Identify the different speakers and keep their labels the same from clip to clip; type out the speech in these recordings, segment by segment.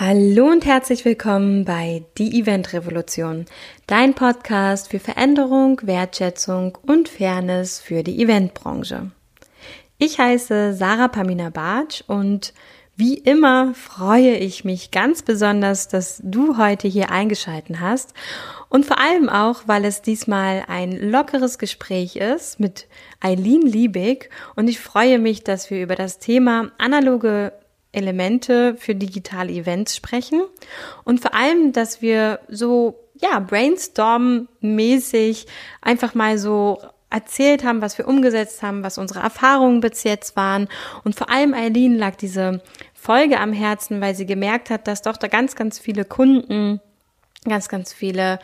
Speaker 1: Hallo und herzlich willkommen bei Die Event Revolution, dein Podcast für Veränderung, Wertschätzung und Fairness für die Eventbranche. Ich heiße Sarah Pamina Bartsch und wie immer freue ich mich ganz besonders, dass du heute hier eingeschalten hast und vor allem auch, weil es diesmal ein lockeres Gespräch ist mit Eileen Liebig und ich freue mich, dass wir über das Thema analoge Elemente für digitale Events sprechen und vor allem, dass wir so, ja, brainstorm-mäßig einfach mal so erzählt haben, was wir umgesetzt haben, was unsere Erfahrungen bis jetzt waren. Und vor allem Eileen lag diese Folge am Herzen, weil sie gemerkt hat, dass doch da ganz, ganz viele Kunden, ganz, ganz viele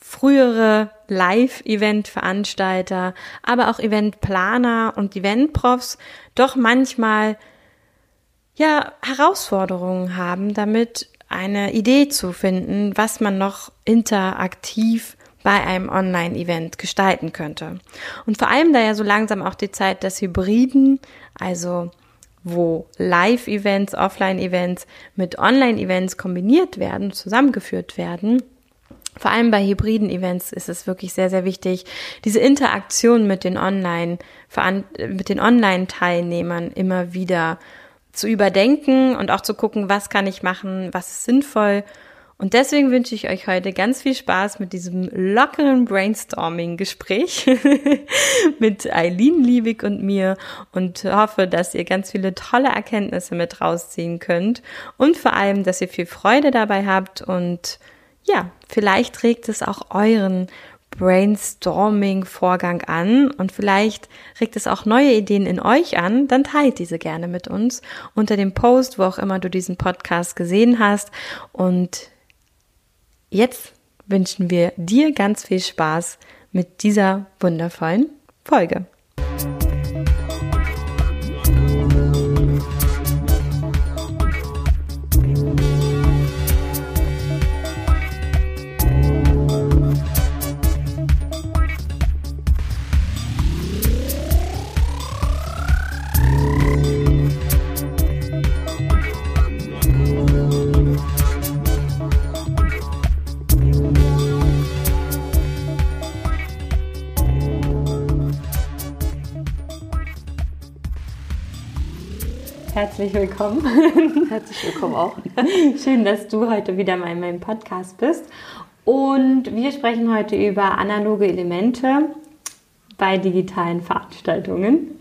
Speaker 1: frühere Live-Event-Veranstalter, aber auch Eventplaner und Eventprofs doch manchmal ja, Herausforderungen haben, damit eine Idee zu finden, was man noch interaktiv bei einem Online-Event gestalten könnte. Und vor allem da ja so langsam auch die Zeit des Hybriden, also wo Live-Events, Offline-Events mit Online-Events kombiniert werden, zusammengeführt werden, vor allem bei hybriden Events ist es wirklich sehr, sehr wichtig, diese Interaktion mit den Online, mit den Online-Teilnehmern immer wieder zu überdenken und auch zu gucken, was kann ich machen, was ist sinnvoll. Und deswegen wünsche ich euch heute ganz viel Spaß mit diesem lockeren Brainstorming-Gespräch mit Eileen Liebig und mir und hoffe, dass ihr ganz viele tolle Erkenntnisse mit rausziehen könnt und vor allem, dass ihr viel Freude dabei habt und ja, vielleicht regt es auch euren Brainstorming-Vorgang an und vielleicht regt es auch neue Ideen in euch an, dann teilt diese gerne mit uns unter dem Post, wo auch immer du diesen Podcast gesehen hast. Und jetzt wünschen wir dir ganz viel Spaß mit dieser wundervollen Folge. Herzlich willkommen.
Speaker 2: Herzlich willkommen auch.
Speaker 1: Schön, dass du heute wieder mal in meinem Podcast bist. Und wir sprechen heute über analoge Elemente bei digitalen Veranstaltungen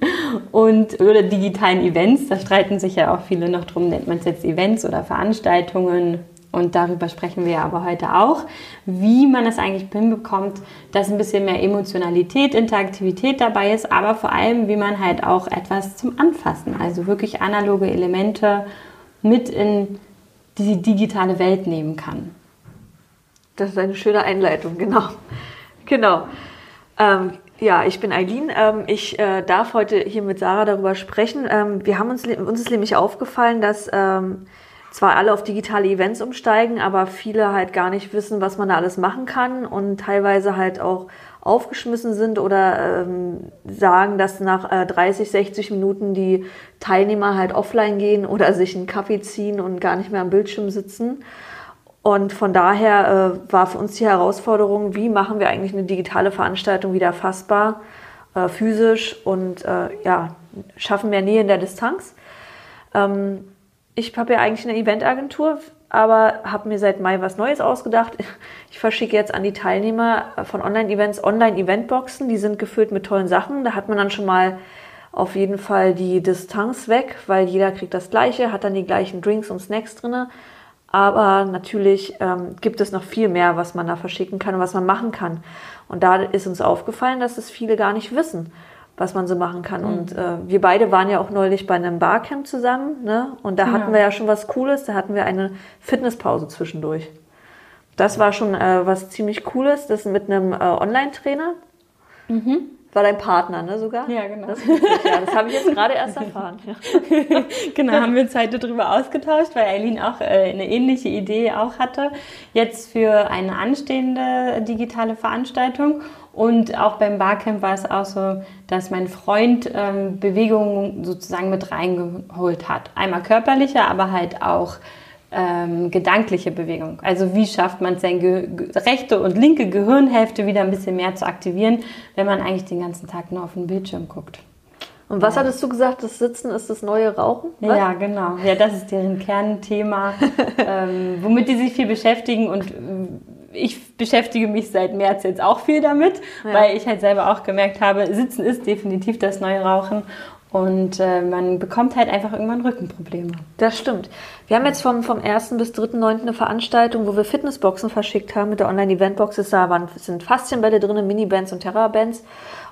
Speaker 1: und oder digitalen Events. Da streiten sich ja auch viele noch drum, nennt man es jetzt Events oder Veranstaltungen und darüber sprechen wir aber heute auch, wie man es eigentlich hinbekommt, dass ein bisschen mehr Emotionalität, Interaktivität dabei ist, aber vor allem, wie man halt auch etwas zum Anfassen, also wirklich analoge Elemente mit in die digitale Welt nehmen kann.
Speaker 2: Das ist eine schöne Einleitung, genau. Genau. Ähm, ja, ich bin Eileen. Ähm, ich äh, darf heute hier mit Sarah darüber sprechen. Ähm, wir haben uns, uns ist nämlich aufgefallen, dass ähm, zwar alle auf digitale Events umsteigen, aber viele halt gar nicht wissen, was man da alles machen kann und teilweise halt auch aufgeschmissen sind oder ähm, sagen, dass nach äh, 30, 60 Minuten die Teilnehmer halt offline gehen oder sich einen Kaffee ziehen und gar nicht mehr am Bildschirm sitzen. Und von daher äh, war für uns die Herausforderung, wie machen wir eigentlich eine digitale Veranstaltung wieder fassbar, äh, physisch und äh, ja, schaffen mehr Nähe in der Distanz. Ähm, ich habe ja eigentlich eine Eventagentur, aber habe mir seit Mai was Neues ausgedacht. Ich verschicke jetzt an die Teilnehmer von Online-Events Online-Eventboxen. Die sind gefüllt mit tollen Sachen. Da hat man dann schon mal auf jeden Fall die Distanz weg, weil jeder kriegt das Gleiche, hat dann die gleichen Drinks und Snacks drin. Aber natürlich ähm, gibt es noch viel mehr, was man da verschicken kann und was man machen kann. Und da ist uns aufgefallen, dass es viele gar nicht wissen was man so machen kann. Mhm. Und äh, wir beide waren ja auch neulich bei einem Barcamp zusammen, ne? Und da hatten ja. wir ja schon was Cooles, da hatten wir eine Fitnesspause zwischendurch. Das war schon äh, was ziemlich Cooles, das mit einem äh, Online-Trainer. Mhm. War dein Partner, ne, sogar?
Speaker 1: Ja, genau.
Speaker 2: Das, ja, das habe ich jetzt gerade erst erfahren. Ja.
Speaker 1: genau, haben wir uns heute darüber ausgetauscht, weil Eileen auch äh, eine ähnliche Idee auch hatte, jetzt für eine anstehende digitale Veranstaltung. Und auch beim Barcamp war es auch so, dass mein Freund ähm, Bewegungen sozusagen mit reingeholt hat. Einmal körperlicher, aber halt auch ähm, gedankliche Bewegung. Also wie schafft man es, seine rechte und linke Gehirnhälfte wieder ein bisschen mehr zu aktivieren, wenn man eigentlich den ganzen Tag nur auf den Bildschirm guckt.
Speaker 2: Und was ja. hattest du gesagt, das Sitzen ist das neue Rauchen?
Speaker 1: Was? Ja, genau. Ja, das ist deren Kernthema, ähm, womit die sich viel beschäftigen und äh, ich beschäftige mich seit März jetzt auch viel damit, ja. weil ich halt selber auch gemerkt habe, Sitzen ist definitiv das neue Rauchen und äh, man bekommt halt einfach irgendwann Rückenprobleme.
Speaker 2: Das stimmt. Wir haben jetzt vom, vom 1. bis 3.9. eine Veranstaltung, wo wir Fitnessboxen verschickt haben mit der Online-Eventbox. Waren, sind Faszienbälle drin, Mini-Bands und Terra-Bands.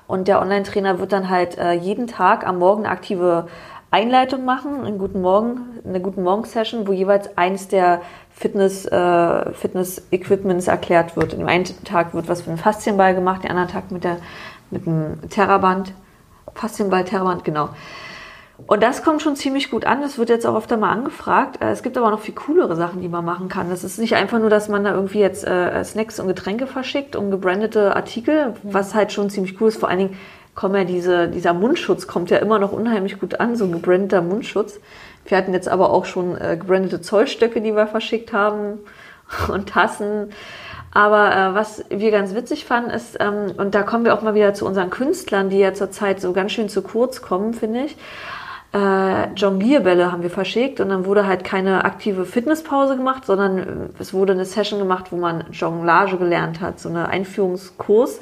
Speaker 2: Und der Online-Trainer wird dann halt äh, jeden Tag am Morgen aktive Einleitung machen, einen guten Morgen, eine guten Morgen-Session, wo jeweils eins der Fitness, äh, Fitness-Equipments erklärt wird. Im einen Tag wird was für einen Faszienball gemacht, den anderen Tag mit, der, mit dem Terraband. Faszienball, Terraband, genau. Und das kommt schon ziemlich gut an. Das wird jetzt auch öfter mal angefragt. Äh, es gibt aber noch viel coolere Sachen, die man machen kann. Das ist nicht einfach nur, dass man da irgendwie jetzt äh, Snacks und Getränke verschickt und gebrandete Artikel, was halt schon ziemlich cool ist. Vor allen Dingen kommt ja diese, dieser Mundschutz kommt ja immer noch unheimlich gut an, so ein gebrandeter Mundschutz. Wir hatten jetzt aber auch schon äh, gebrandete Zollstöcke, die wir verschickt haben und Tassen. Aber äh, was wir ganz witzig fanden, ist, ähm, und da kommen wir auch mal wieder zu unseren Künstlern, die ja zurzeit so ganz schön zu kurz kommen, finde ich äh, Jonglierbälle haben wir verschickt und dann wurde halt keine aktive Fitnesspause gemacht, sondern äh, es wurde eine Session gemacht, wo man Jonglage gelernt hat, so eine Einführungskurs.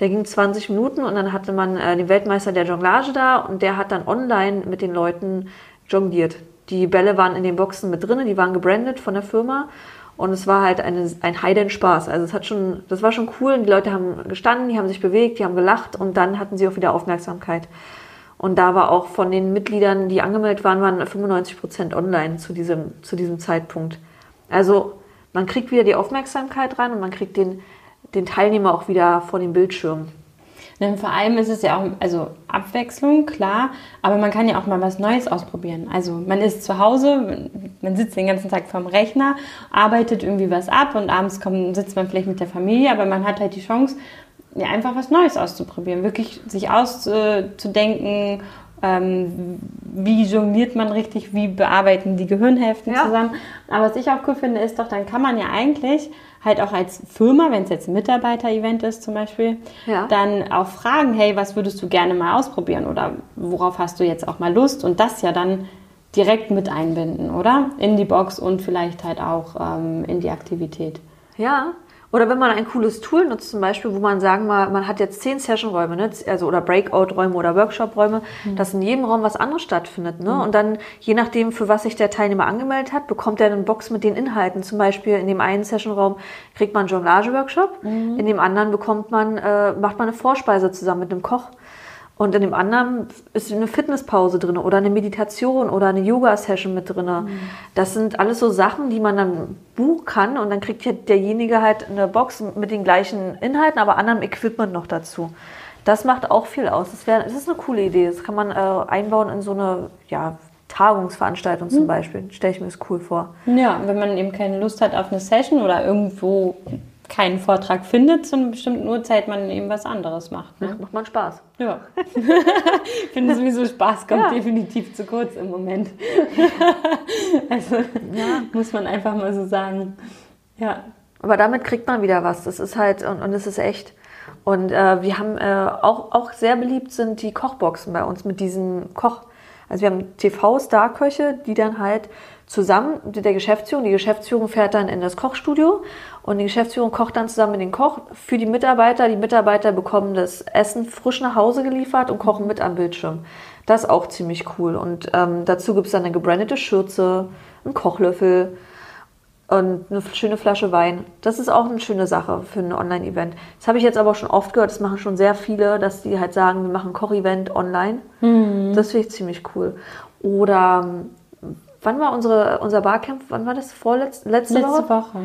Speaker 2: Der ging 20 Minuten und dann hatte man äh, den Weltmeister der Jonglage da und der hat dann online mit den Leuten jongliert. Die Bälle waren in den Boxen mit drin, die waren gebrandet von der Firma und es war halt eine, ein heiden Spaß. Also es hat schon, das war schon cool und die Leute haben gestanden, die haben sich bewegt, die haben gelacht und dann hatten sie auch wieder Aufmerksamkeit. Und da war auch von den Mitgliedern, die angemeldet waren, waren 95 Prozent online zu diesem, zu diesem Zeitpunkt. Also man kriegt wieder die Aufmerksamkeit rein und man kriegt den, den Teilnehmer auch wieder vor dem Bildschirm.
Speaker 1: Denn vor allem ist es ja auch, also Abwechslung, klar, aber man kann ja auch mal was Neues ausprobieren. Also man ist zu Hause, man sitzt den ganzen Tag vorm Rechner, arbeitet irgendwie was ab und abends kommt, sitzt man vielleicht mit der Familie, aber man hat halt die Chance, ja, einfach was Neues auszuprobieren, wirklich sich auszudenken, ähm, wie jongliert man richtig, wie bearbeiten die Gehirnhälften ja. zusammen. Aber was ich auch cool finde, ist doch, dann kann man ja eigentlich halt auch als Firma, wenn es jetzt ein Mitarbeiter-Event ist zum Beispiel, ja. dann auch fragen, hey, was würdest du gerne mal ausprobieren oder worauf hast du jetzt auch mal Lust und das ja dann direkt mit einbinden, oder? In die Box und vielleicht halt auch ähm, in die Aktivität.
Speaker 2: Ja, oder wenn man ein cooles Tool nutzt, zum Beispiel, wo man sagen mal, man hat jetzt zehn Session-Räume, ne? also oder Breakout-Räume oder Workshop-Räume, mhm. dass in jedem Raum was anderes stattfindet. Ne? Mhm. Und dann, je nachdem, für was sich der Teilnehmer angemeldet hat, bekommt er eine Box mit den Inhalten. Zum Beispiel in dem einen Session-Raum kriegt man einen Jonglage-Workshop, mhm. in dem anderen bekommt man, äh, macht man eine Vorspeise zusammen mit einem Koch. Und in dem anderen ist eine Fitnesspause drin oder eine Meditation oder eine Yoga-Session mit drin. Mhm. Das sind alles so Sachen, die man dann buchen kann und dann kriegt derjenige halt eine Box mit den gleichen Inhalten, aber anderem Equipment noch dazu. Das macht auch viel aus. Das, wär, das ist eine coole Idee. Das kann man äh, einbauen in so eine ja, Tagungsveranstaltung zum mhm. Beispiel. Stelle ich mir das cool vor.
Speaker 1: Ja, wenn man eben keine Lust hat auf eine Session oder irgendwo keinen Vortrag findet zu einer bestimmten Uhrzeit, man eben was anderes macht.
Speaker 2: Ne? Macht man Spaß.
Speaker 1: Ja. ich finde sowieso Spaß kommt ja. definitiv zu kurz im Moment. also ja. muss man einfach mal so sagen. Ja.
Speaker 2: Aber damit kriegt man wieder was. Das ist halt, und, und es ist echt. Und äh, wir haben äh, auch, auch sehr beliebt sind die Kochboxen bei uns mit diesem Koch. Also wir haben TV-Star-Köche, die dann halt zusammen mit der Geschäftsführung. Die Geschäftsführung fährt dann in das Kochstudio und die Geschäftsführung kocht dann zusammen mit den Koch für die Mitarbeiter. Die Mitarbeiter bekommen das Essen frisch nach Hause geliefert und kochen mit am Bildschirm. Das ist auch ziemlich cool. Und ähm, dazu gibt es dann eine gebrandete Schürze, einen Kochlöffel und eine schöne Flasche Wein. Das ist auch eine schöne Sache für ein Online-Event. Das habe ich jetzt aber schon oft gehört, das machen schon sehr viele, dass die halt sagen, wir machen ein Koch-Event online. Mhm. Das finde ich ziemlich cool. Oder Wann war unsere, unser Barcamp? Wann war das? Vorletzte letzte, letzte Woche? Woche.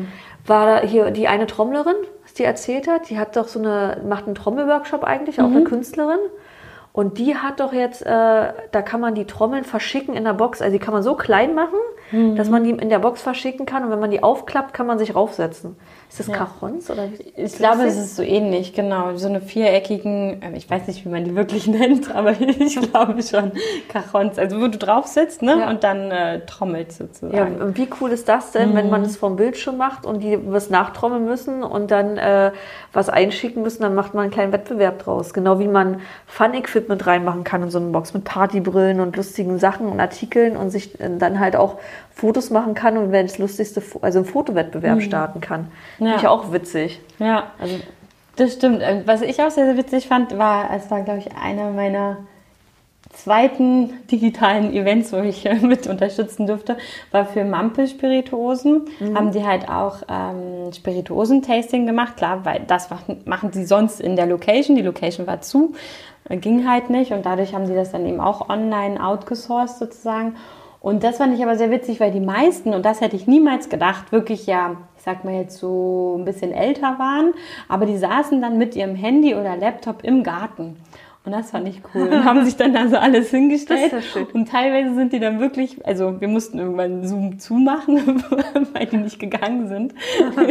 Speaker 2: War da hier die eine Trommlerin, was die erzählt hat? Die hat doch so eine, macht einen Trommelworkshop eigentlich, auch mhm. eine Künstlerin. Und die hat doch jetzt, äh, da kann man die Trommeln verschicken in der Box. Also die kann man so klein machen, mhm. dass man die in der Box verschicken kann und wenn man die aufklappt, kann man sich raufsetzen. Ist das
Speaker 1: Ja.
Speaker 2: Cajons oder?
Speaker 1: Ich glaube, es ist so ähnlich, genau. So eine viereckigen, äh, ich weiß nicht, wie man die wirklich nennt, aber ich glaube schon, Cajons. Also wo du drauf sitzt, ne?
Speaker 2: Ja.
Speaker 1: Und dann äh, trommelt sozusagen.
Speaker 2: Ja, und wie cool ist das denn, wenn
Speaker 1: Mhm.
Speaker 2: man es vom Bildschirm macht und die was nachtrommeln müssen und dann äh, was einschicken müssen, dann macht man einen kleinen Wettbewerb draus. Genau wie man Fun-Equipment reinmachen kann in so eine Box mit Partybrillen und lustigen Sachen und Artikeln und sich äh, dann halt auch Fotos machen kann und wenn das lustigste, also einen Fotowettbewerb starten kann.
Speaker 1: Mhm. Ja.
Speaker 2: Finde ich auch witzig.
Speaker 1: Ja, also das stimmt. Ähm, Was ich auch sehr, sehr witzig fand, war, es war, glaube ich, einer meiner zweiten digitalen Events, wo ich äh, mit unterstützen durfte, war für Mampel Spirituosen. Haben die halt auch ähm, Spirituosen-Tasting gemacht. Klar, weil das machen, machen sie sonst in der Location. Die Location war zu, äh, ging halt nicht. Und dadurch haben sie das dann eben auch online outgesourced sozusagen. Und das fand ich aber sehr witzig, weil die meisten, und das hätte ich niemals gedacht, wirklich ja, ich sag mal jetzt so ein bisschen älter waren, aber die saßen dann mit ihrem Handy oder Laptop im Garten. Und das fand ich cool. Und haben sich dann da so alles hingestellt.
Speaker 2: Das ist ja schön.
Speaker 1: Und teilweise sind die dann wirklich, also wir mussten irgendwann Zoom zumachen, weil die nicht gegangen sind.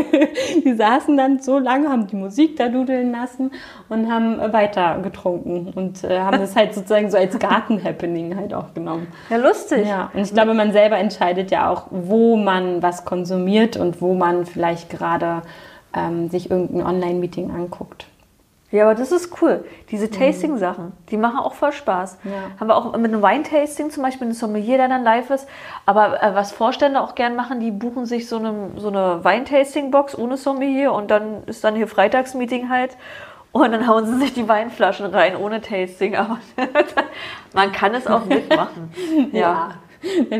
Speaker 1: die saßen dann so lange, haben die Musik da dudeln lassen und haben weiter getrunken und äh, haben das halt sozusagen so als Garten-Happening halt auch genommen.
Speaker 2: Ja, lustig.
Speaker 1: Ja, und ich glaube, man selber entscheidet ja auch, wo man was konsumiert und wo man vielleicht gerade ähm, sich irgendein Online-Meeting anguckt.
Speaker 2: Ja, aber das ist cool. Diese Tasting-Sachen, die machen auch voll Spaß.
Speaker 1: Ja.
Speaker 2: Haben wir auch mit einem Weintasting zum Beispiel, ein Sommelier, der dann live ist. Aber äh, was Vorstände auch gern machen, die buchen sich so eine, so eine Weintasting-Box ohne Sommelier und dann ist dann hier Freitagsmeeting halt. Und dann hauen sie sich die Weinflaschen rein ohne Tasting. Aber man kann es auch mitmachen. ja.
Speaker 1: Ja,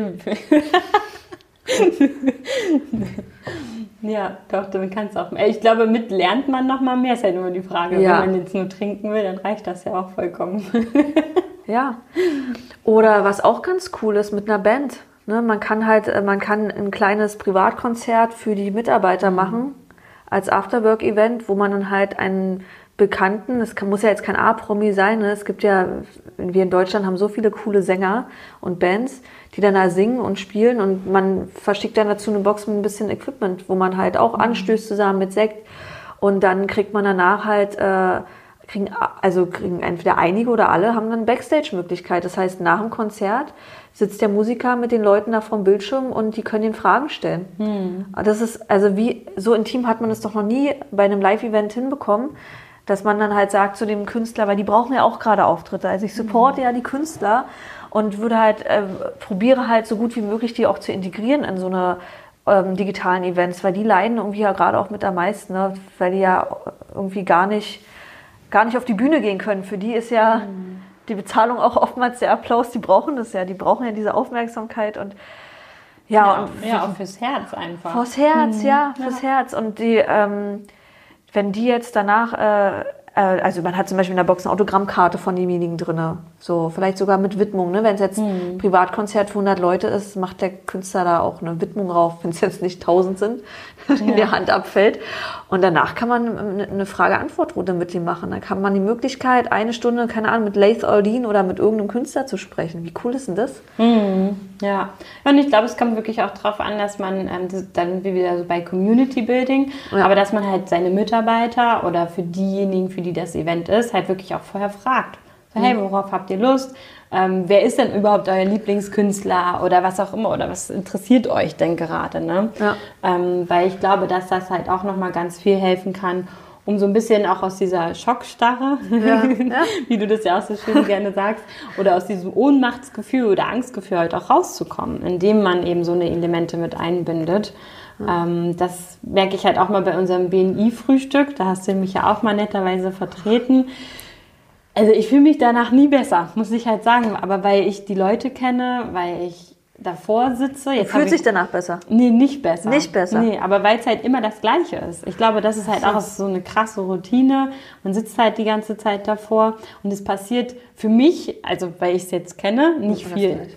Speaker 1: doch, damit kannst du auch. Ich glaube, mit lernt man noch mal mehr. Ist halt immer die Frage.
Speaker 2: Ja.
Speaker 1: Wenn man jetzt nur trinken will, dann reicht das ja auch vollkommen.
Speaker 2: Ja. Oder was auch ganz cool ist mit einer Band. Ne, man kann halt, äh, man kann ein kleines Privatkonzert für die Mitarbeiter machen als Afterwork-Event, wo man dann halt einen Bekannten, es muss ja jetzt kein A-Promi sein, ne? es gibt ja, wir in Deutschland haben so viele coole Sänger und Bands, die dann da singen und spielen und man verschickt dann dazu eine Box mit ein bisschen Equipment, wo man halt auch anstößt zusammen mit Sekt und dann kriegt man danach halt äh, kriegen, also kriegen entweder einige oder alle haben dann Backstage-Möglichkeit. Das heißt, nach dem Konzert sitzt der Musiker mit den Leuten da vom Bildschirm und die können ihn Fragen stellen. Das ist, also wie, so intim hat man es doch noch nie bei einem Live-Event hinbekommen, dass man dann halt sagt zu dem Künstler, weil die brauchen ja auch gerade Auftritte. Also ich supporte ja die Künstler und würde halt, äh, probiere halt so gut wie möglich die auch zu integrieren in so eine ähm, digitalen Events, weil die leiden irgendwie ja gerade auch mit am meisten, ne? weil die ja irgendwie gar nicht gar nicht auf die Bühne gehen können. Für die ist ja die Bezahlung auch oftmals der Applaus. Die brauchen das ja. Die brauchen ja diese Aufmerksamkeit und ja,
Speaker 1: Ja,
Speaker 2: und
Speaker 1: ja, auch fürs Herz einfach.
Speaker 2: fürs Herz, ja, fürs Herz. Und die, ähm, wenn die jetzt danach, äh, also man hat zum Beispiel in der Box eine Autogrammkarte von demjenigen drinne, so vielleicht sogar mit Widmung. Ne? Wenn es jetzt ein Privatkonzert für 100 Leute ist, macht der Künstler da auch eine Widmung drauf, wenn es jetzt nicht 1000 sind, die in der Hand abfällt. Und danach kann man eine- eine Frage-Antwort-Runde mit ihm machen. Da kann man die Möglichkeit, eine Stunde, keine Ahnung, mit Laith Aldin oder mit irgendeinem Künstler zu sprechen. Wie cool ist denn das?
Speaker 1: Ja, und ich glaube, es kommt wirklich auch darauf an, dass man ähm, dann wie wieder so bei Community Building,
Speaker 2: Ja.
Speaker 1: aber dass man halt seine Mitarbeiter oder für diejenigen, für die das Event ist, halt wirklich auch vorher fragt. So, hey, worauf habt ihr Lust? Ähm, wer ist denn überhaupt euer Lieblingskünstler oder was auch immer oder was interessiert euch denn gerade? Ne?
Speaker 2: Ja.
Speaker 1: Ähm, weil ich glaube, dass das halt auch nochmal ganz viel helfen kann, um so ein bisschen auch aus dieser Schockstarre,
Speaker 2: Ja, ja.
Speaker 1: wie du das ja auch so schön gerne sagst, oder aus diesem Ohnmachtsgefühl oder Angstgefühl halt auch rauszukommen, indem man eben so eine Elemente mit einbindet. Ähm, das merke ich halt auch mal bei unserem BNI-Frühstück, da hast du mich ja auch mal netterweise vertreten. Also ich fühle mich danach nie besser, muss ich halt sagen, aber weil ich die Leute kenne, weil ich davor sitze. Jetzt
Speaker 2: Fühlt
Speaker 1: ich,
Speaker 2: sich danach besser.
Speaker 1: Nee, nicht besser.
Speaker 2: Nicht besser.
Speaker 1: Nee, aber weil es halt immer das Gleiche ist. Ich glaube, das ist halt auch so eine krasse Routine. Man sitzt halt die ganze Zeit davor und es passiert für mich, also weil ich es jetzt kenne, nicht viel.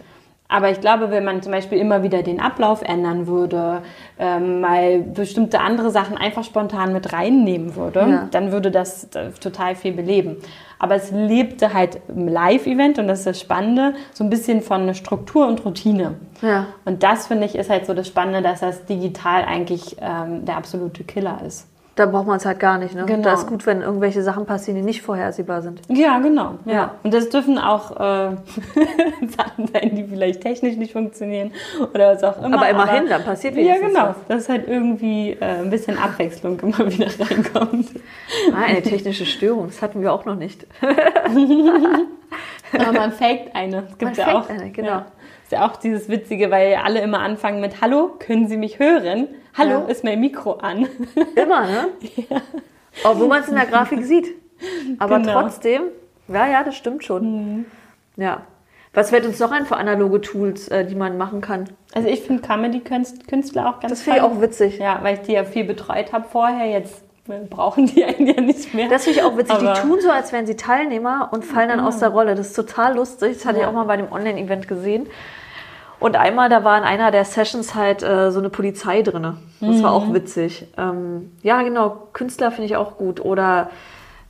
Speaker 1: Aber ich glaube, wenn man zum Beispiel immer wieder den Ablauf ändern würde, ähm, mal bestimmte andere Sachen einfach spontan mit reinnehmen würde,
Speaker 2: Ja.
Speaker 1: dann würde das äh, total viel beleben. Aber es lebte halt im Live-Event und das ist das Spannende, so ein bisschen von Struktur und Routine.
Speaker 2: Ja.
Speaker 1: Und das finde ich ist halt so das Spannende, dass das digital eigentlich ähm, der absolute Killer ist.
Speaker 2: Da braucht man es halt gar nicht. Ne?
Speaker 1: Genau.
Speaker 2: Da ist gut, wenn irgendwelche Sachen passieren, die nicht vorhersehbar sind.
Speaker 1: Ja, genau. Ja.
Speaker 2: Ja.
Speaker 1: Und das dürfen auch äh, Sachen sein, die vielleicht technisch nicht funktionieren oder was auch immer.
Speaker 2: Aber immerhin, dann passiert
Speaker 1: Ja,
Speaker 2: wenigstens
Speaker 1: genau.
Speaker 2: was.
Speaker 1: Dass halt irgendwie äh, ein bisschen Abwechslung immer wieder reinkommt.
Speaker 2: Ah, eine technische Störung, das hatten wir auch noch nicht.
Speaker 1: Aber man faked eine. Es gibt
Speaker 2: Man
Speaker 1: ja auch.
Speaker 2: eine, genau.
Speaker 1: Ja. Ist ja auch dieses Witzige, weil alle immer anfangen mit Hallo, können Sie mich hören? Hallo,
Speaker 2: Ja.
Speaker 1: ist mein Mikro an?
Speaker 2: Immer, ne? Obwohl man es in der Grafik sieht. Aber
Speaker 1: Genau.
Speaker 2: trotzdem, ja, ja, das stimmt schon. Ja. Was fällt uns noch ein für analoge Tools, äh, die man machen kann?
Speaker 1: Also ich finde Comedy-Künstler auch ganz
Speaker 2: Das finde ich
Speaker 1: toll.
Speaker 2: auch witzig.
Speaker 1: Ja, weil ich die ja viel betreut habe vorher. Jetzt brauchen die einen ja nicht mehr.
Speaker 2: Das finde ich auch witzig.
Speaker 1: Aber-
Speaker 2: die tun so, als wären sie Teilnehmer und fallen dann aus der Rolle. Das ist total lustig. Das hatte ich
Speaker 1: Ja.
Speaker 2: auch mal bei dem Online-Event gesehen. Und einmal, da war in einer der Sessions halt äh, so eine Polizei drinne. Das war auch witzig. Ähm, ja, genau. Künstler finde ich auch gut. Oder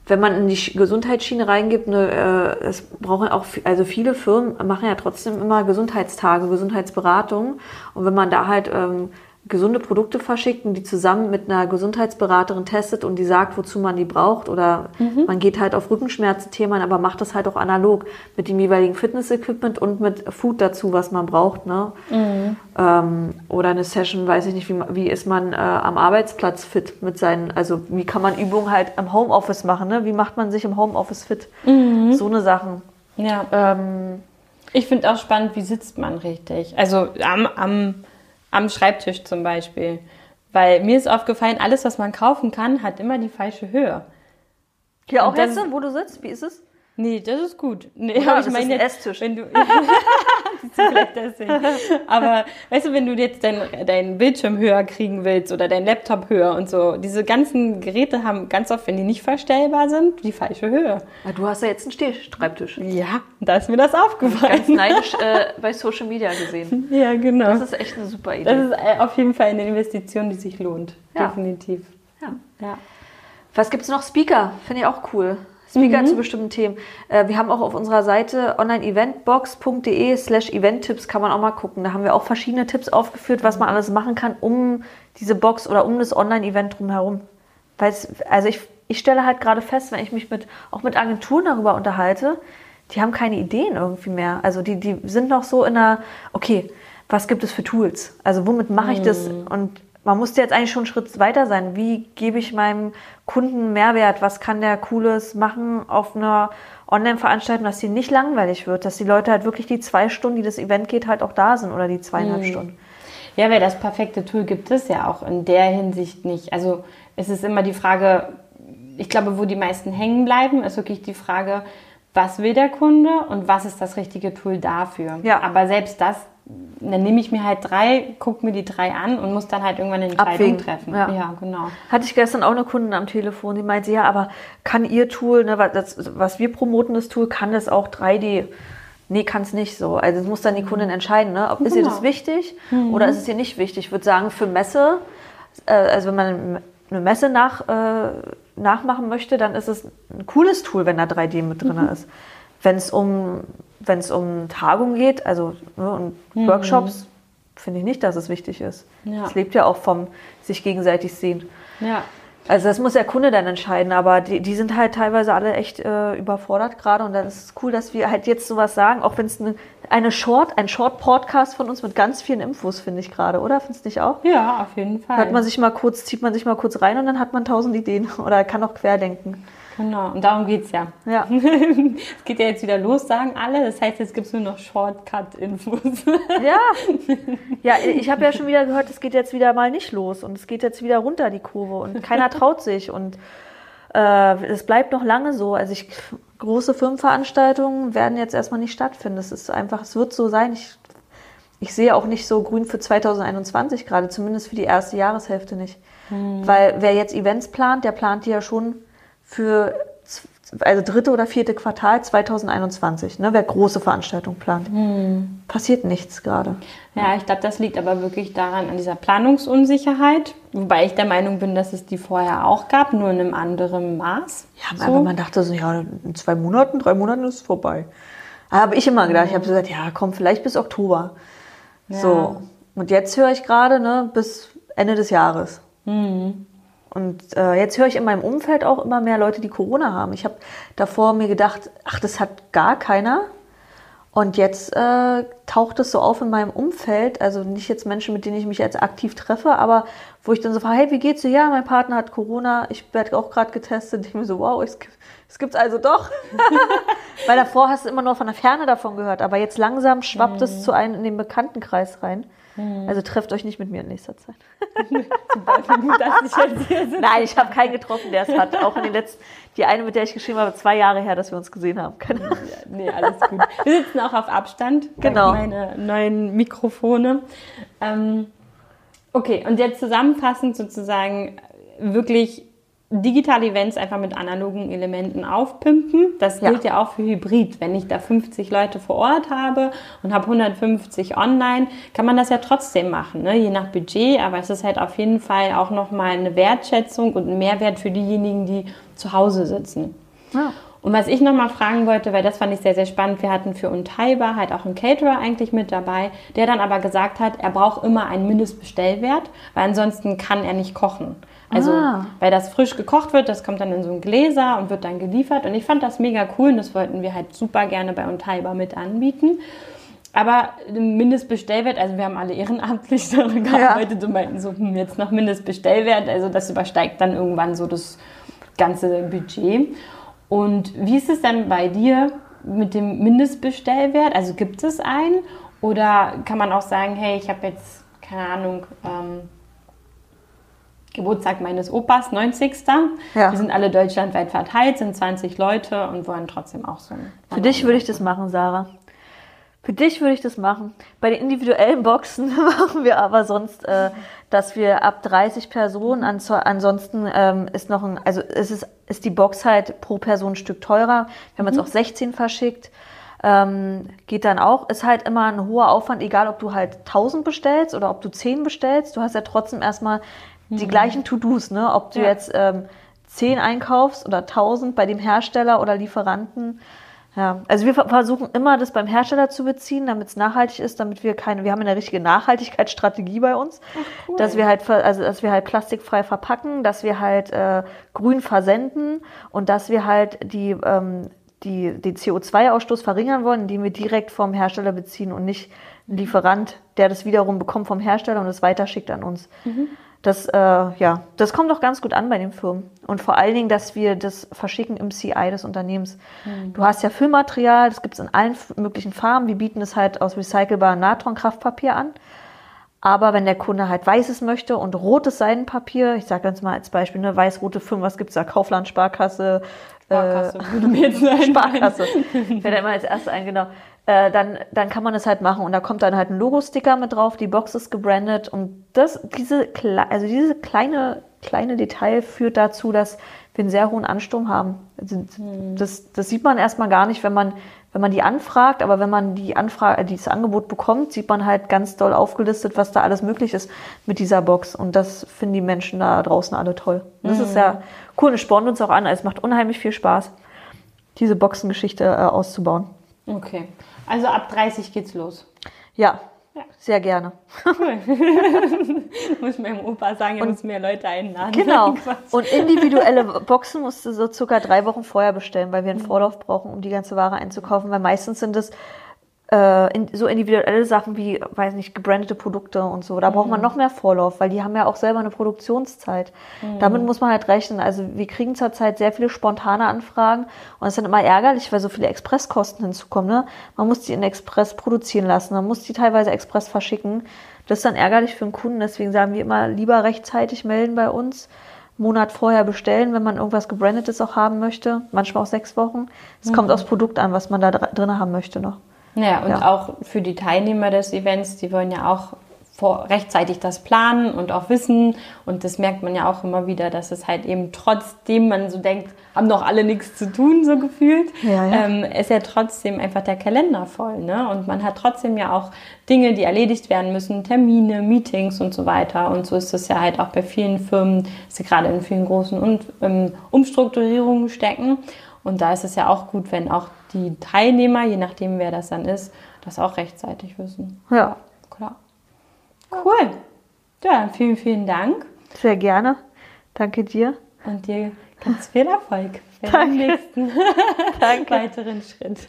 Speaker 2: wenn man in die Sch- Gesundheitsschiene reingibt, ne, äh, es brauchen auch, also viele Firmen machen ja trotzdem immer Gesundheitstage, Gesundheitsberatungen. Und wenn man da halt ähm, gesunde Produkte verschickt und die zusammen mit einer Gesundheitsberaterin testet und die sagt, wozu man die braucht, oder man geht halt auf Rückenschmerzen-Themen, aber macht das halt auch analog mit dem jeweiligen Fitness-Equipment und mit Food dazu, was man braucht, ne? Ähm, oder eine Session, weiß ich nicht, wie, wie ist man äh, am Arbeitsplatz fit mit seinen, also wie kann man Übungen halt im Homeoffice machen, ne? Wie macht man sich im Homeoffice fit? So eine Sachen.
Speaker 1: ja.
Speaker 2: Ähm,
Speaker 1: Ich finde auch spannend, wie sitzt man richtig. Also am, am, am Schreibtisch zum Beispiel. Weil mir ist aufgefallen, alles, was man kaufen kann, hat immer die falsche Höhe.
Speaker 2: hier auch jetzt, wo du sitzt, wie ist es?
Speaker 1: Nee, das ist gut. Nee,
Speaker 2: Ja,
Speaker 1: aber
Speaker 2: ist ein
Speaker 1: jetzt,
Speaker 2: Esstisch.
Speaker 1: Wenn du. Aber weißt du, wenn du jetzt deinen dein Bildschirm höher kriegen willst oder deinen Laptop höher und so, diese ganzen Geräte haben ganz oft, wenn die nicht verstellbar sind, die falsche Höhe.
Speaker 2: Ja, du hast ja jetzt einen Stehschreibtisch.
Speaker 1: Ja, da ist mir das aufgefallen.
Speaker 2: Ganz neidisch äh, bei Social Media gesehen.
Speaker 1: Ja, genau.
Speaker 2: Das ist echt eine super Idee.
Speaker 1: Das ist äh, auf jeden Fall eine Investition, die sich lohnt.
Speaker 2: Ja.
Speaker 1: Definitiv.
Speaker 2: ja.
Speaker 1: Ja.
Speaker 2: Was gibt's noch? Speaker, finde ich auch cool. Speaker
Speaker 1: Mhm.
Speaker 2: zu bestimmten Themen. Äh, wir haben auch auf unserer Seite onlineeventbox.de slash eventtipps kann man auch mal gucken. Da haben wir auch verschiedene Tipps aufgeführt, was man alles machen kann um diese Box oder um das Online-Event drumherum. Weil es, also ich, ich stelle halt gerade fest, wenn ich mich mit, auch mit Agenturen darüber unterhalte, die haben keine Ideen irgendwie mehr. Also die, die sind noch so in einer, okay, was gibt es für Tools? Also womit mache ich das? Und man musste jetzt eigentlich schon einen Schritt weiter sein. Wie gebe ich meinem Kunden Mehrwert? Was kann der Cooles machen auf einer Online-Veranstaltung, dass sie nicht langweilig wird, dass die Leute halt wirklich die zwei Stunden, die das Event geht, halt auch da sind oder die zweieinhalb Stunden.
Speaker 1: Ja, weil das perfekte Tool gibt es ja auch in der Hinsicht nicht. Also es ist immer die Frage, ich glaube, wo die meisten hängen bleiben, ist wirklich die Frage, was will der Kunde und was ist das richtige Tool dafür.
Speaker 2: Ja.
Speaker 1: Aber selbst das, dann nehme ich mir halt drei, gucke mir die drei an und muss dann halt irgendwann eine Entscheidung
Speaker 2: Abwägen,
Speaker 1: treffen.
Speaker 2: ja.
Speaker 1: ja, genau.
Speaker 2: Hatte ich gestern auch eine Kundin am Telefon, die meinte, ja, aber kann ihr Tool, ne, was, das, was wir promoten, das Tool, kann das auch 3D? Nee, kann es nicht so. Also es muss dann die Kundin entscheiden, ne? ob ist ihr das
Speaker 1: Genau.
Speaker 2: wichtig oder ist es ihr nicht wichtig. Ich würde sagen, für Messe, äh, also wenn man eine Messe nach, äh, nachmachen möchte, dann ist es ein cooles Tool, wenn da 3D mit drin ist. Wenn es um, wenn es um Tagung geht, also ne, und Workshops, finde ich nicht, dass es wichtig ist.
Speaker 1: Ja.
Speaker 2: Es lebt ja auch vom sich gegenseitig sehen.
Speaker 1: Ja.
Speaker 2: Also das muss der Kunde dann entscheiden, aber die, die sind halt teilweise alle echt äh, überfordert gerade und dann ist es cool, dass wir halt jetzt sowas sagen, auch wenn es eine, eine Short, ein Short-Podcast von uns mit ganz vielen Infos, finde ich gerade, oder? Findest du nicht auch?
Speaker 1: Ja, auf jeden Fall.
Speaker 2: Hört man sich mal kurz, zieht man sich mal kurz rein und dann hat man tausend Ideen oder kann auch querdenken.
Speaker 1: Genau, und darum geht es ja.
Speaker 2: Ja.
Speaker 1: es geht ja jetzt wieder los, sagen alle. Das heißt, jetzt gibt es nur noch Shortcut-Infos.
Speaker 2: Ja, ja ich habe ja schon wieder gehört, es geht jetzt wieder mal nicht los und es geht jetzt wieder runter, die Kurve und keiner traut sich und äh, es bleibt noch lange so. Also ich, große Firmenveranstaltungen werden jetzt erstmal nicht stattfinden. Es ist einfach, es wird so sein. Ich, ich sehe auch nicht so grün für 2021 gerade, zumindest für die erste Jahreshälfte nicht. Weil wer jetzt Events plant, der plant die ja schon für also dritte oder vierte Quartal 2021, ne, wer große Veranstaltungen plant.
Speaker 1: Hm.
Speaker 2: Passiert nichts gerade.
Speaker 1: Ja, ich glaube, das liegt aber wirklich daran, an dieser Planungsunsicherheit. Wobei ich der Meinung bin, dass es die vorher auch gab, nur in einem anderen Maß.
Speaker 2: Ja, aber man dachte so, ja, in zwei Monaten, drei Monaten ist es vorbei. Da habe ich immer gedacht, ich habe so gesagt, ja, komm, vielleicht bis Oktober.
Speaker 1: Ja.
Speaker 2: So. Und jetzt höre ich gerade, ne, bis Ende des Jahres.
Speaker 1: Mhm.
Speaker 2: Und äh, jetzt höre ich in meinem Umfeld auch immer mehr Leute, die Corona haben. Ich habe davor mir gedacht, ach, das hat gar keiner. Und jetzt äh, taucht es so auf in meinem Umfeld, also nicht jetzt Menschen, mit denen ich mich jetzt aktiv treffe, aber wo ich dann so frage, hey, wie geht's dir? Ja, mein Partner hat Corona, ich werde auch gerade getestet. Ich mir so, wow, es, gibt- es gibt's also doch. Weil davor hast du immer nur von der Ferne davon gehört, aber jetzt langsam schwappt es zu einem in den Bekanntenkreis rein. Also trefft euch nicht mit mir in nächster Zeit.
Speaker 1: Gut, dass ich jetzt hier sitze.
Speaker 2: Nein, ich habe keinen getroffen, der es hat. Auch in den letzten, die eine, mit der ich geschrieben habe, zwei Jahre her, dass wir uns gesehen haben. Keine.
Speaker 1: Nee, alles gut. Wir sitzen auch auf Abstand.
Speaker 2: Genau.
Speaker 1: Meine neuen Mikrofone. Ähm, okay, und jetzt zusammenfassend sozusagen wirklich digitale Events einfach mit analogen Elementen aufpimpen. Das
Speaker 2: Ja.
Speaker 1: gilt ja auch für Hybrid. Wenn ich da 50 Leute vor Ort habe und habe 150 online, kann man das ja trotzdem machen, ne? je nach Budget. Aber es ist halt auf jeden Fall auch nochmal eine Wertschätzung und ein Mehrwert für diejenigen, die zu Hause sitzen.
Speaker 2: Ja.
Speaker 1: Und was ich nochmal fragen wollte, weil das fand ich sehr, sehr spannend, wir hatten für Untaiba halt auch einen Caterer eigentlich mit dabei, der dann aber gesagt hat, er braucht immer einen Mindestbestellwert, weil ansonsten kann er nicht kochen. Also,
Speaker 2: Ah.
Speaker 1: weil das frisch gekocht wird, das kommt dann in so ein Gläser und wird dann geliefert. Und ich fand das mega cool und das wollten wir halt super gerne bei Untaiba mit anbieten. Aber ein Mindestbestellwert, also wir haben alle ehrenamtlich daran gearbeitet und meinten so, hm, jetzt noch Mindestbestellwert, also das übersteigt dann irgendwann so das ganze Budget. Und wie ist es dann bei dir mit dem Mindestbestellwert? Also gibt es einen? Oder kann man auch sagen, hey, ich habe jetzt, keine Ahnung, ähm, Geburtstag meines Opas, 90.
Speaker 2: Ja.
Speaker 1: Wir sind alle deutschlandweit verteilt, sind 20 Leute und wollen trotzdem auch so ein.
Speaker 2: Für dich würde ich das machen, Sarah. Für dich würde ich das machen. Bei den individuellen Boxen machen wir aber sonst, äh, dass wir ab 30 Personen, ans ansonsten ähm, ist noch ein, also es ist, ist die Box halt pro Person ein Stück teurer. Wir haben jetzt auch 16 verschickt. Ähm, geht dann auch, ist halt immer ein hoher Aufwand, egal ob du halt 1000 bestellst oder ob du 10 bestellst. Du hast ja trotzdem erstmal die gleichen To-Dos, ne? Ob du
Speaker 1: Ja.
Speaker 2: jetzt ähm, 10 einkaufst oder 1000 bei dem Hersteller oder Lieferanten. Ja, also wir ver- versuchen immer, das beim Hersteller zu beziehen, damit es nachhaltig ist, damit wir keine, wir haben eine richtige Nachhaltigkeitsstrategie bei uns,
Speaker 1: cool.
Speaker 2: dass wir halt, also dass wir halt plastikfrei verpacken, dass wir halt äh, grün versenden und dass wir halt die, ähm, die, den CO2-Ausstoß verringern wollen, indem wir direkt vom Hersteller beziehen und nicht ein Lieferant, der das wiederum bekommt vom Hersteller und es weiterschickt an uns. Das, äh, ja, das kommt doch ganz gut an bei den Firmen. Und vor allen Dingen, dass wir das verschicken im CI des Unternehmens. Du hast ja Füllmaterial, das gibt es in allen möglichen Farben. Wir bieten es halt aus recycelbarem Natronkraftpapier an. Aber wenn der Kunde halt weißes möchte und rotes Seidenpapier, ich sage ganz mal als Beispiel, ne, weiß-rote Firmen, was gibt's da? Kaufland, Sparkasse,
Speaker 1: Sparkasse würde mir jetzt einfallen.
Speaker 2: Sparkasse. Fällt immer als erstes ein, genau. Äh, dann, dann kann man es halt machen und da kommt dann halt ein Logo-Sticker mit drauf, die Box ist gebrandet und das, diese, also diese kleine, kleine Detail führt dazu, dass wir einen sehr hohen Ansturm haben. Also, Das, das sieht man erstmal gar nicht, wenn man, wenn man die anfragt, aber wenn man die Anfrage, äh, dieses Angebot bekommt, sieht man halt ganz doll aufgelistet, was da alles möglich ist mit dieser Box und das finden die Menschen da draußen alle toll. Und das ist ja cool und es spornt uns auch an, es macht unheimlich viel Spaß, diese Boxengeschichte äh, auszubauen.
Speaker 1: Okay. Also ab 30 geht's los.
Speaker 2: Ja,
Speaker 1: Ja.
Speaker 2: sehr gerne.
Speaker 1: Cool. muss meinem Opa sagen, er muss mehr Leute einladen.
Speaker 2: Genau. Und individuelle Boxen musst du so circa drei Wochen vorher bestellen, weil wir einen Vorlauf brauchen, um die ganze Ware einzukaufen. Weil meistens sind es äh, in, so individuelle Sachen wie, weiß nicht, gebrandete Produkte und so. Da braucht man noch mehr Vorlauf, weil die haben ja auch selber eine Produktionszeit. Damit muss man halt rechnen. Also wir kriegen zurzeit sehr viele spontane Anfragen und es ist dann immer ärgerlich, weil so viele Expresskosten hinzukommen. Ne? Man muss die in Express produzieren lassen, man muss die teilweise Express verschicken. Das ist dann ärgerlich für den Kunden, deswegen sagen wir immer lieber rechtzeitig melden bei uns. Monat vorher bestellen, wenn man irgendwas gebrandetes auch haben möchte. Manchmal auch sechs Wochen. Es kommt aufs Produkt an, was man da dr- drin haben möchte noch.
Speaker 1: Ja, und
Speaker 2: Ja.
Speaker 1: auch für die Teilnehmer des Events, die wollen ja auch vor, rechtzeitig das planen und auch wissen. Und das merkt man ja auch immer wieder, dass es halt eben trotzdem man so denkt, haben doch alle nichts zu tun, so gefühlt, ja, ja. Ähm, ist ja trotzdem einfach der Kalender voll. Ne? Und man hat trotzdem ja auch Dinge, die erledigt werden müssen, Termine, Meetings und so weiter. Und so ist es ja halt auch bei vielen Firmen, dass sie gerade in vielen großen und, ähm, Umstrukturierungen stecken. Und da ist es ja auch gut, wenn auch die Teilnehmer, je nachdem wer das dann ist, das auch rechtzeitig wissen.
Speaker 2: Ja.
Speaker 1: Klar. Cool. Ja, vielen, vielen Dank.
Speaker 2: Sehr gerne. Danke dir.
Speaker 1: Und dir ganz viel Erfolg für den nächsten Danke. weiteren Schritt.